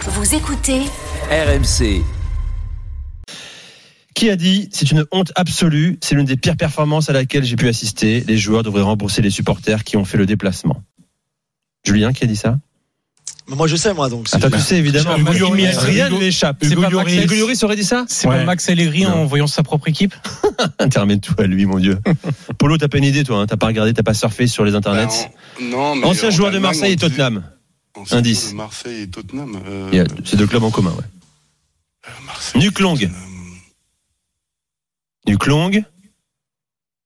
Vous écoutez RMC. Qui a dit C'est une honte absolue, c'est l'une des pires performances à laquelle j'ai pu assister. Les joueurs devraient rembourser les supporters qui ont fait le déplacement. Julien, qui a dit ça? Moi, je sais, moi, donc. Toi, tu sais, évidemment. Hugo Lloris. Rien ne C'est pas Max- Lloris. Aurait dit ça? C'est Ouais. pas Max Allegri en voyant sa propre équipe? Intermède tout à lui, mon Dieu. Polo, t'as pas une idée, toi hein? T'as pas regardé, t'as pas surfé sur les internets? Ben, non, mais Ancien en joueur de Marseille et Tottenham. Indice. Marseille et Tottenham. euh, Il y a ces deux clubs en commun, ouais. Marseille, Nuque longue. Tottenham. Nuque longue.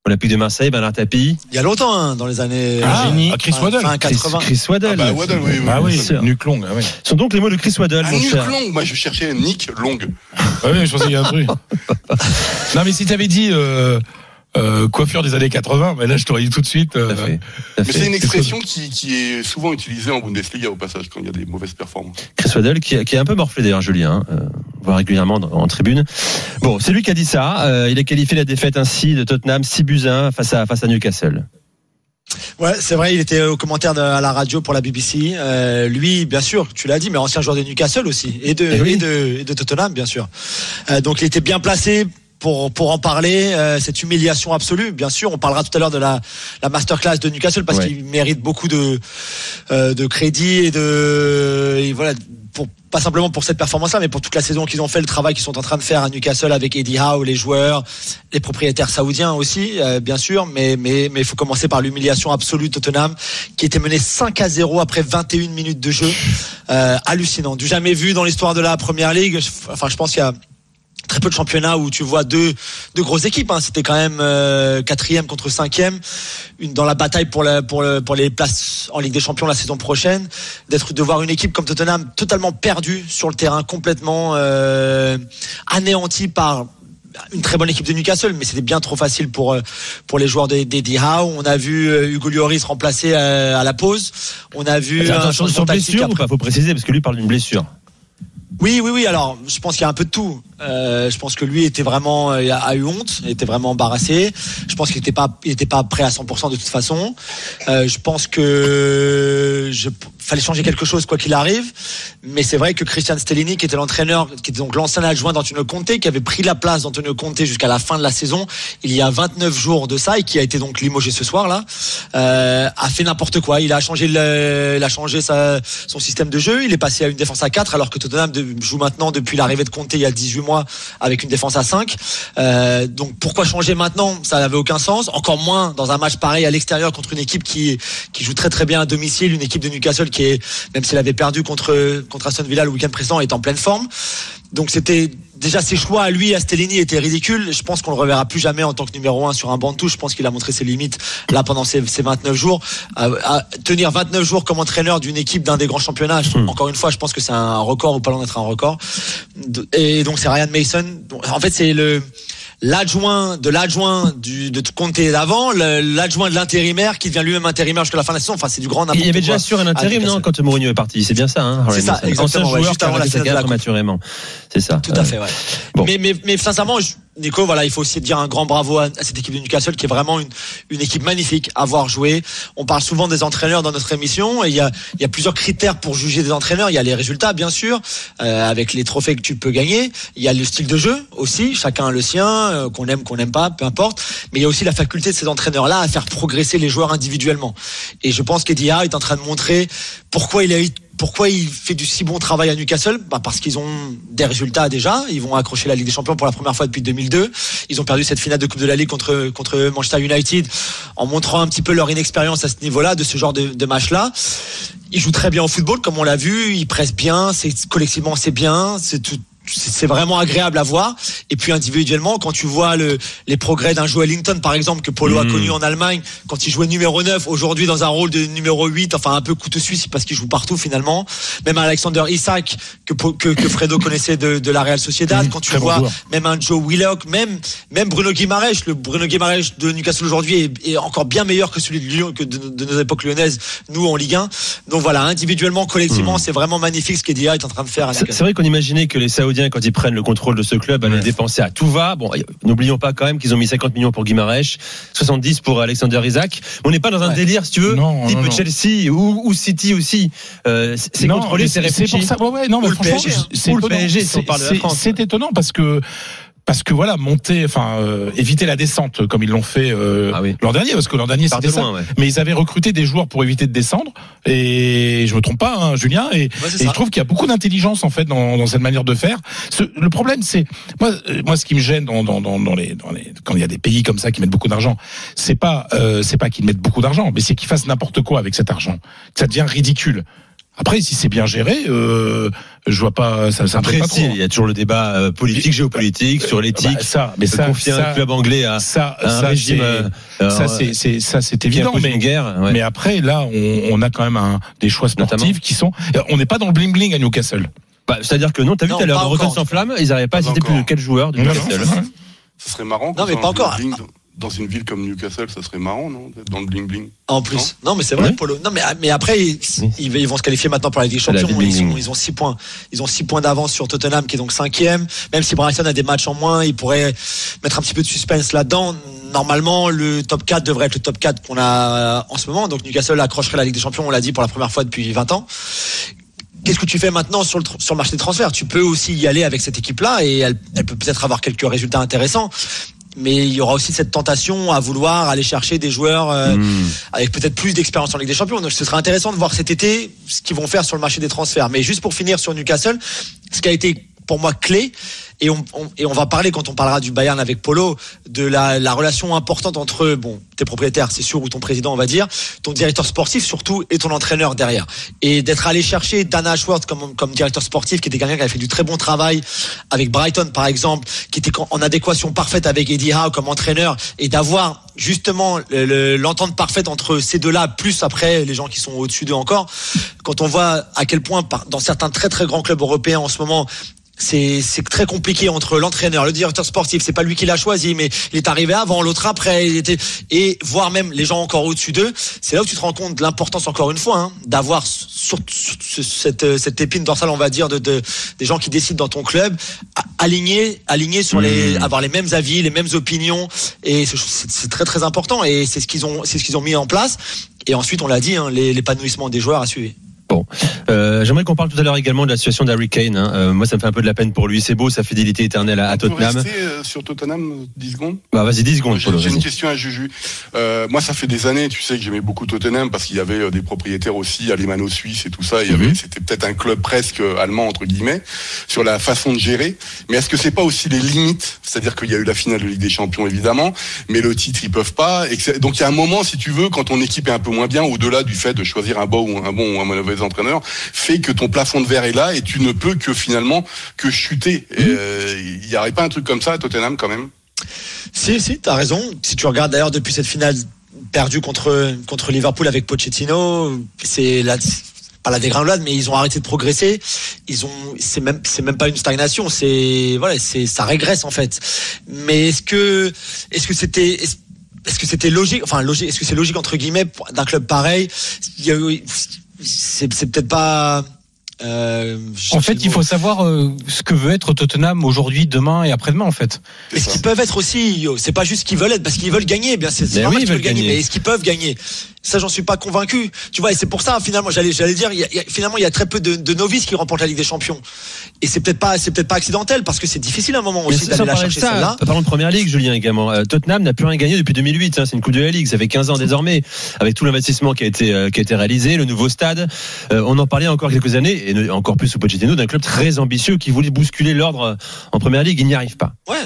Olympique de Marseille, Bernard Tapie. Il y a longtemps, hein, dans les années. Ah, génie. ah, Chris Waddle. Fin Chris, 80. Chris Waddle. Ah bah, Waddle, oui, oui. Ah oui, bien sûr. nuque longue. Ah oui. Ce sont donc les mots de Chris Waddle, Ah, mon Nick cher. Long, moi je cherchais Nick Long. Ah oui, je pensais qu'il y a un truc. non, mais si t'avais dit euh, euh, coiffure des années 80, mais là, je t'aurais dit tout de suite. Euh, fait. Mais c'est une expression qui, qui est souvent utilisée en Bundesliga au passage quand il y a des mauvaises performances. Chris Waddle, qui, qui est un peu morflé d'ailleurs, Julien, hein, euh, on voit régulièrement dans- en tribune. Bon, c'est lui qui a dit ça. Euh, il a qualifié la défaite ainsi de Tottenham 6 buts à 1 face à, face à Newcastle. Ouais, c'est vrai, il était au commentaire de, à la radio pour la BBC. Euh, lui, bien sûr, tu l'as dit, mais ancien joueur de Newcastle aussi, et de, Eh oui. et de, et de Tottenham, bien sûr. Euh, donc il était bien placé pour, pour en parler, euh, cette humiliation absolue. Bien sûr, on parlera tout à l'heure de la, la masterclass de Newcastle parce Ouais. qu'il mérite beaucoup de, euh, de crédit et de, et voilà, pour, pas simplement pour cette performance-là, mais pour toute la saison qu'ils ont fait, le travail qu'ils sont en train de faire à Newcastle avec Eddie Howe, les joueurs, les propriétaires saoudiens aussi, euh, bien sûr, mais mais mais il faut commencer par l'humiliation absolue de Tottenham, qui était mené 5 à 0 après 21 minutes de jeu, euh, hallucinant, du jamais vu dans l'histoire de la Première Ligue. Enfin, je pense qu'il y a très peu de championnats où tu vois deux deux grosses équipes. Hein. C'était quand même euh, quatrième contre cinquième, une dans la bataille pour la, pour le, pour les places en Ligue des Champions la saison prochaine. D'être de voir une équipe comme Tottenham totalement perdue sur le terrain, complètement euh, anéantie par une très bonne équipe de Newcastle, mais c'était bien trop facile pour euh, pour les joueurs des d'Eddie Howe. On a vu Hugo Lloris remplacé à la pause. On a vu un Attention, sur changement blessure ou pas? Faut préciser parce que lui parle d'une blessure. Oui, oui, oui. Alors, je pense qu'il y a un peu de tout. Euh, je pense que lui était vraiment euh, a eu honte, était vraiment embarrassé. Je pense qu'il n'était pas, il était pas prêt à 100% de toute façon. Euh, je pense que fallait changer quelque chose quoi qu'il arrive. Mais c'est vrai que Christian Stellini, qui était l'entraîneur, qui était donc l'ancien adjoint d'Antonio Conte, qui avait pris la place d'Antonio Conte jusqu'à la fin de la saison, il y a 29 jours de ça et qui a été donc limogé ce soir là, a fait n'importe quoi. Il a changé, son système de jeu. Il est passé à une défense à 4 alors que Tottenham joue maintenant depuis l'arrivée de Conte il y a 18 mois avec une défense à 5. Euh, donc pourquoi changer maintenant? Ça n'avait aucun sens. Encore moins dans un match pareil à l'extérieur contre une équipe qui joue très très bien à domicile, une équipe de Newcastle qui est même s'il avait perdu contre contre Aston Villa le week-end précédent est en pleine forme. Donc c'était déjà ses choix à lui, à Stellini, étaient ridicules. Je pense qu'on le reverra plus jamais en tant que numéro un sur un banc de touche. Je pense qu'il a montré ses limites là pendant ces, ces 29 jours. À, à tenir 29 jours comme entraîneur d'une équipe d'un des grands championnats, je- encore une fois, je pense que c'est un record ou pas loin d'être un record. Et donc c'est Ryan Mason. En fait, c'est le l'adjoint de l'adjoint du de Conte d'avant, l'adjoint de l'intérimaire qui devient lui-même intérimaire jusqu'à la fin de la saison. Enfin, c'est du grand n'importe Il y avait déjà sûr un intérim, non, quand Mourinho est parti? C'est bien ça, hein C'est ça, exactement, ouais, juste avant la finale de la prématurément. C'est ça. Tout à fait, ouais. bon. Mais, mais, mais sincèrement, je- Nico, voilà, il faut aussi dire un grand bravo à, cette équipe de Newcastle qui est vraiment une, équipe magnifique à voir jouer. On parle souvent des entraîneurs dans notre émission et il y a, plusieurs critères pour juger des entraîneurs. Il y a les résultats, bien sûr, euh, avec les trophées que tu peux gagner. Il y a le style de jeu aussi, chacun a le sien, euh, qu'on aime, qu'on n'aime pas, peu importe. Mais il y a aussi la faculté de ces entraîneurs-là à faire progresser les joueurs individuellement. Et je pense Howe est en train de montrer pourquoi il a eu pourquoi il fait du si bon travail à Newcastle bah Parce qu'ils ont des résultats déjà. Ils vont accrocher la Ligue des Champions pour la première fois depuis 2002. Ils ont perdu cette finale de Coupe de la Ligue contre, contre Manchester United en montrant un petit peu leur inexpérience à ce niveau-là, de ce genre de, match-là. Ils jouent très bien au football, comme on l'a vu. Ils pressent bien. C'est collectivement, c'est bien. C'est tout. C'est vraiment agréable à voir. Et puis individuellement, quand tu vois le, les progrès d'un Joe Ellington, par exemple, que Polo a Mhm. connu en Allemagne, quand il jouait numéro 9, aujourd'hui dans un rôle de numéro 8, enfin un peu couteau suisse parce qu'il joue partout finalement. Même Alexander Isak, que, que, que Fredo connaissait de, de la Real Sociedad. Mhm, quand tu bon vois même un Joe Willock, même, même Bruno Guimaraes, le Bruno Guimaraes de Newcastle aujourd'hui est, est encore bien meilleur que celui de Lyon, que de, de nos époques lyonnaises, nous en Ligue 1. Donc voilà, individuellement, collectivement, c'est vraiment magnifique ce qu'Edia est en train de faire c'est vrai qu'on imaginait que les Saoudiens Quand ils prennent le contrôle de ce club, allaient Ouais. dépenser à tout va. Bon, n'oublions pas quand même qu'ils ont mis 50 millions pour Guimarães, 70 pour Alexander Isaac. On n'est pas dans un Ouais. délire, si tu veux, Non, type non, non. Chelsea ou, ou City aussi. Euh, c'est c'est contrôlé, c'est C'est réfléchi. pour ça. Ouais, non, mais Ou le PSG, hein. c'est le étonnant. C'est- c'est-. C'est étonnant parce que parce que voilà, monter, enfin euh, éviter la descente comme ils l'ont fait euh, Ah oui. l'an dernier, parce que l'an dernier c'était ça. ouais. Mais ils avaient recruté des joueurs pour éviter de descendre. Et je me trompe pas, hein, Julien. Et, Ouais, je trouve qu'il y a beaucoup d'intelligence en fait dans, dans cette manière de faire. Ce- le problème, c'est moi, euh, moi, ce qui me gêne dans, dans, dans, dans les, dans les, quand il y a des pays comme ça qui mettent beaucoup d'argent, c'est pas, euh, c'est pas qu'ils mettent beaucoup d'argent, mais c'est qu'ils fassent n'importe quoi avec cet argent. Que ça devient ridicule. Après, si c'est bien géré, euh, je vois pas, ça, ça me Après, pas si, trop. il y a toujours le débat euh, politique, géopolitique, sur l'éthique. Bah, ça, mais de ça, confier ça, un club anglais à, ça, à un ça, régime. c'est- euh, ça, euh, c'est, c'est, ça, c'est évident. Mais, une guerre. ouais. mais après, là, on, on a quand même un, des choix sportifs Notamment. qui sont. On n'est pas dans le bling bling à Newcastle. Bah, C'est-à-dire que non, t'as vu tout à l'heure, encore. sans flamme, ils n'arrivaient pas à citer plus de encore. 4 joueurs non, Newcastle. Ça serait marrant. Non, mais pas encore. bling Dans une ville comme Newcastle, ça serait marrant, non D'être Dans le bling bling. En plus. Non, mais c'est vrai, Ouais. Polo. Non, mais, mais après, ils, vont se qualifier maintenant pour la Ligue des Champions. Ils, sont- ils ont six points. Ils ont six points d'avance sur Tottenham, qui est donc cinquième. Même si Brighton a des matchs en moins, ils pourraient mettre un petit peu de suspense là-dedans. Normalement, le top 4 devrait être le top 4 qu'on a euh, en ce moment. Donc Newcastle accrocherait la Ligue des Champions, on l'a dit, pour la première fois depuis 20 ans. Qu'est-ce que tu fais maintenant sur le, tr- sur le marché des transferts? Tu peux aussi y aller avec cette équipe-là et elle, elle peut peut-être avoir quelques résultats intéressants. Mais il y aura aussi cette tentation à vouloir aller chercher des joueurs euh, Mmh. avec peut-être plus d'expérience en Ligue des Champions. Donc ce sera intéressant de voir cet été ce qu'ils vont faire sur le marché des transferts. Mais juste pour finir sur Newcastle, ce qui a été pour moi clé, et on, on- et on va parler quand on parlera du Bayern avec Polo, de la, la relation importante entre bon, tes propriétaires, c'est sûr, ou ton président, on va dire, ton directeur sportif surtout, et ton entraîneur derrière. Et d'être allé chercher Dana Ashworth comme, comme directeur sportif, qui était quelqu'un qui avait fait du très bon travail avec Brighton par exemple, qui était en adéquation parfaite avec Eddie Howe comme entraîneur, et d'avoir justement le- le- l'entente parfaite entre ces deux-là, plus après les gens qui sont au-dessus d'eux encore, quand on voit à quel point dans certains très très grands clubs européens en ce moment, c'est c'est très compliqué entre l'entraîneur, le directeur sportif. C'est pas lui qui l'a choisi, mais il est arrivé avant, l'autre après. Il était et voire même les gens encore au-dessus d'eux. C'est là où tu te rends compte de l'importance encore une fois hein, d'avoir sur, sur- sur cette cette épine dorsale, on va dire, de, de des gens qui décident dans ton club, a- alignés alignés sur les avoir les mêmes avis, les mêmes opinions. Et c'est très très important. Et c'est ce qu'ils ont c'est ce qu'ils ont mis en place. Et ensuite, on l'a dit, hein, l'épanouissement des joueurs à suivre. Euh, J'aimerais qu'on parle tout à l'heure également de la situation d'Harry Kane. hein. Euh, moi, ça me fait un peu de la peine pour lui. C'est beau, sa fidélité éternelle à, à Tottenham. rester euh, sur Tottenham 10 secondes? Bah, vas-y, 10 secondes, J'ai une question à Juju. Euh, moi, ça fait des années, tu sais, que j'aimais beaucoup Tottenham parce qu'il y avait euh, des propriétaires aussi alémano-suisses et tout ça. Il y avait, Mhm. c'était peut-être un club presque euh, allemand entre guillemets sur la façon de gérer. Mais est-ce que c'est pas aussi les limites? C'est-à-dire qu'il y a eu la finale de Ligue des Champions évidemment, mais le titre ils peuvent pas. Et donc il y a un moment, si tu veux, quand ton équipe est un peu moins bien, au-delà du fait de choisir un bon ou un bon ou un mauvais entraîneur, fait que ton plafond de verre est là et tu ne peux que finalement que chuter. Et, euh, Il y aurait pas un truc comme ça à Tottenham quand même? Si, si, t'as raison. Si tu regardes d'ailleurs depuis cette finale perdue contre, contre Liverpool avec Pochettino, c'est la, pas la dégringolade, mais ils ont arrêté de progresser. Ils ont, c'est même, c'est même pas une stagnation, c'est, voilà, c'est, ça régresse en fait. Mais est-ce que, est-ce que c'était, est-ce que c'était logique, enfin logique, est-ce que c'est logique entre guillemets d'un club pareil? Il y a eu- C'est, c'est peut-être pas. euh, En fait, il faut savoir euh, ce que veut être Tottenham aujourd'hui, demain et après-demain, en fait. Est-ce ça. qu'ils peuvent être aussi, c'est pas juste ce qu'ils veulent être, parce qu'ils veulent gagner, bien c'est oui, qu'ils ils veulent veulent gagner, gagner. mais est-ce qu'ils peuvent gagner? Ça, j'en suis pas convaincu. Tu vois, et c'est pour ça, finalement, j'allais, j'allais dire, il y a- il y a- finalement, il y a très peu de, de novices qui remportent la Ligue des Champions. Et c'est peut-être pas, c'est peut-être pas accidentel, parce que c'est difficile à un moment aussi d'aller la chercher ça, celle-là. parlons de première ligue, Julien également. Euh, Tottenham n'a plus rien gagné depuis 2008. hein, c'est une coupe de la ligue. Ça fait 15 ans désormais, avec tout l'investissement qui a été euh, qui a été réalisé, le nouveau stade. Euh, on en parlait encore quelques années, et encore plus sous Pochettino, d'un club très ambitieux qui voulait bousculer l'ordre en première ligue. Il n'y arrive pas. Ouais.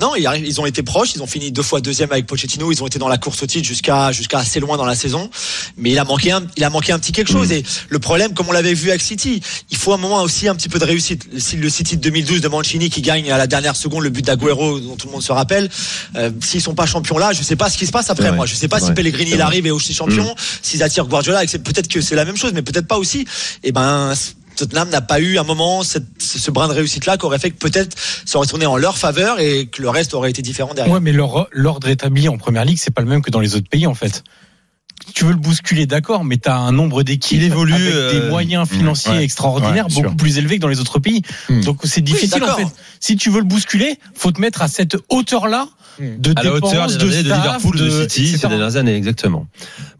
Non, ils, ont été proches, ils ont fini deux fois deuxième avec Pochettino, ils ont été dans la course au titre jusqu'à jusqu'à assez loin dans la saison, mais il a manqué un, il a manqué un petit quelque chose. Et le problème, comme on l'avait vu avec City, il faut un moment aussi un petit peu de réussite. Si le City de 2012 de Mancini qui gagne à la dernière seconde le but d'Aguero dont tout le monde se rappelle, euh, s'ils sont pas champions là, je sais pas ce qui se passe après. Moi, je sais pas si. Pellegrini il arrive et aussi champion, s'ils attirent Guardiola, peut-être que c'est la même chose, mais peut-être pas aussi. Et ben. Tottenham n'a pas eu un moment ce brin de réussite là qui aurait fait que peut-être ça aurait tourné en leur faveur et que le reste aurait été différent derrière. Ouais, mais l'ordre établi en première ligue, c'est pas le même que dans les autres pays, en fait. Tu veux le bousculer, d'accord, mais tu as un nombre d'équipes Il évolue, avec euh, des moyens financiers ouais, extraordinaires, ouais, beaucoup sûr. plus élevés que dans les autres pays. Hmm. Donc c'est difficile en fait. Si tu veux le bousculer, faut te mettre à cette hauteur-là de À la hauteur des de, de Liverpool, de, City etc. ces dernières années, exactement.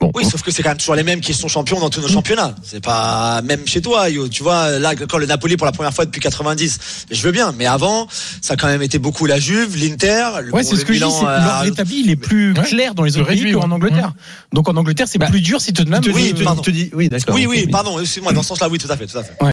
Bon, Oui, sauf que c'est quand même toujours les mêmes qui sont champions dans tous nos championnats. C'est pas même chez toi, Yo. Tu vois, là, quand le Napoli pour la première fois depuis 90, je veux bien. Mais avant, ça a quand même été beaucoup la Juve, l'Inter. le- Ouais, bon, c'est ce que je dis. Milan, c'est- euh, L'ordre établi, il est plus Ouais. clair dans les autres pays qu'en ouais. Angleterre. Donc en Angleterre, c'est Bah, plus dur si te dit- oui, d'accord. Oui, ok, oui, pardon. Excuse-moi, dans ce sens-là, oui, tout à fait, tout à fait.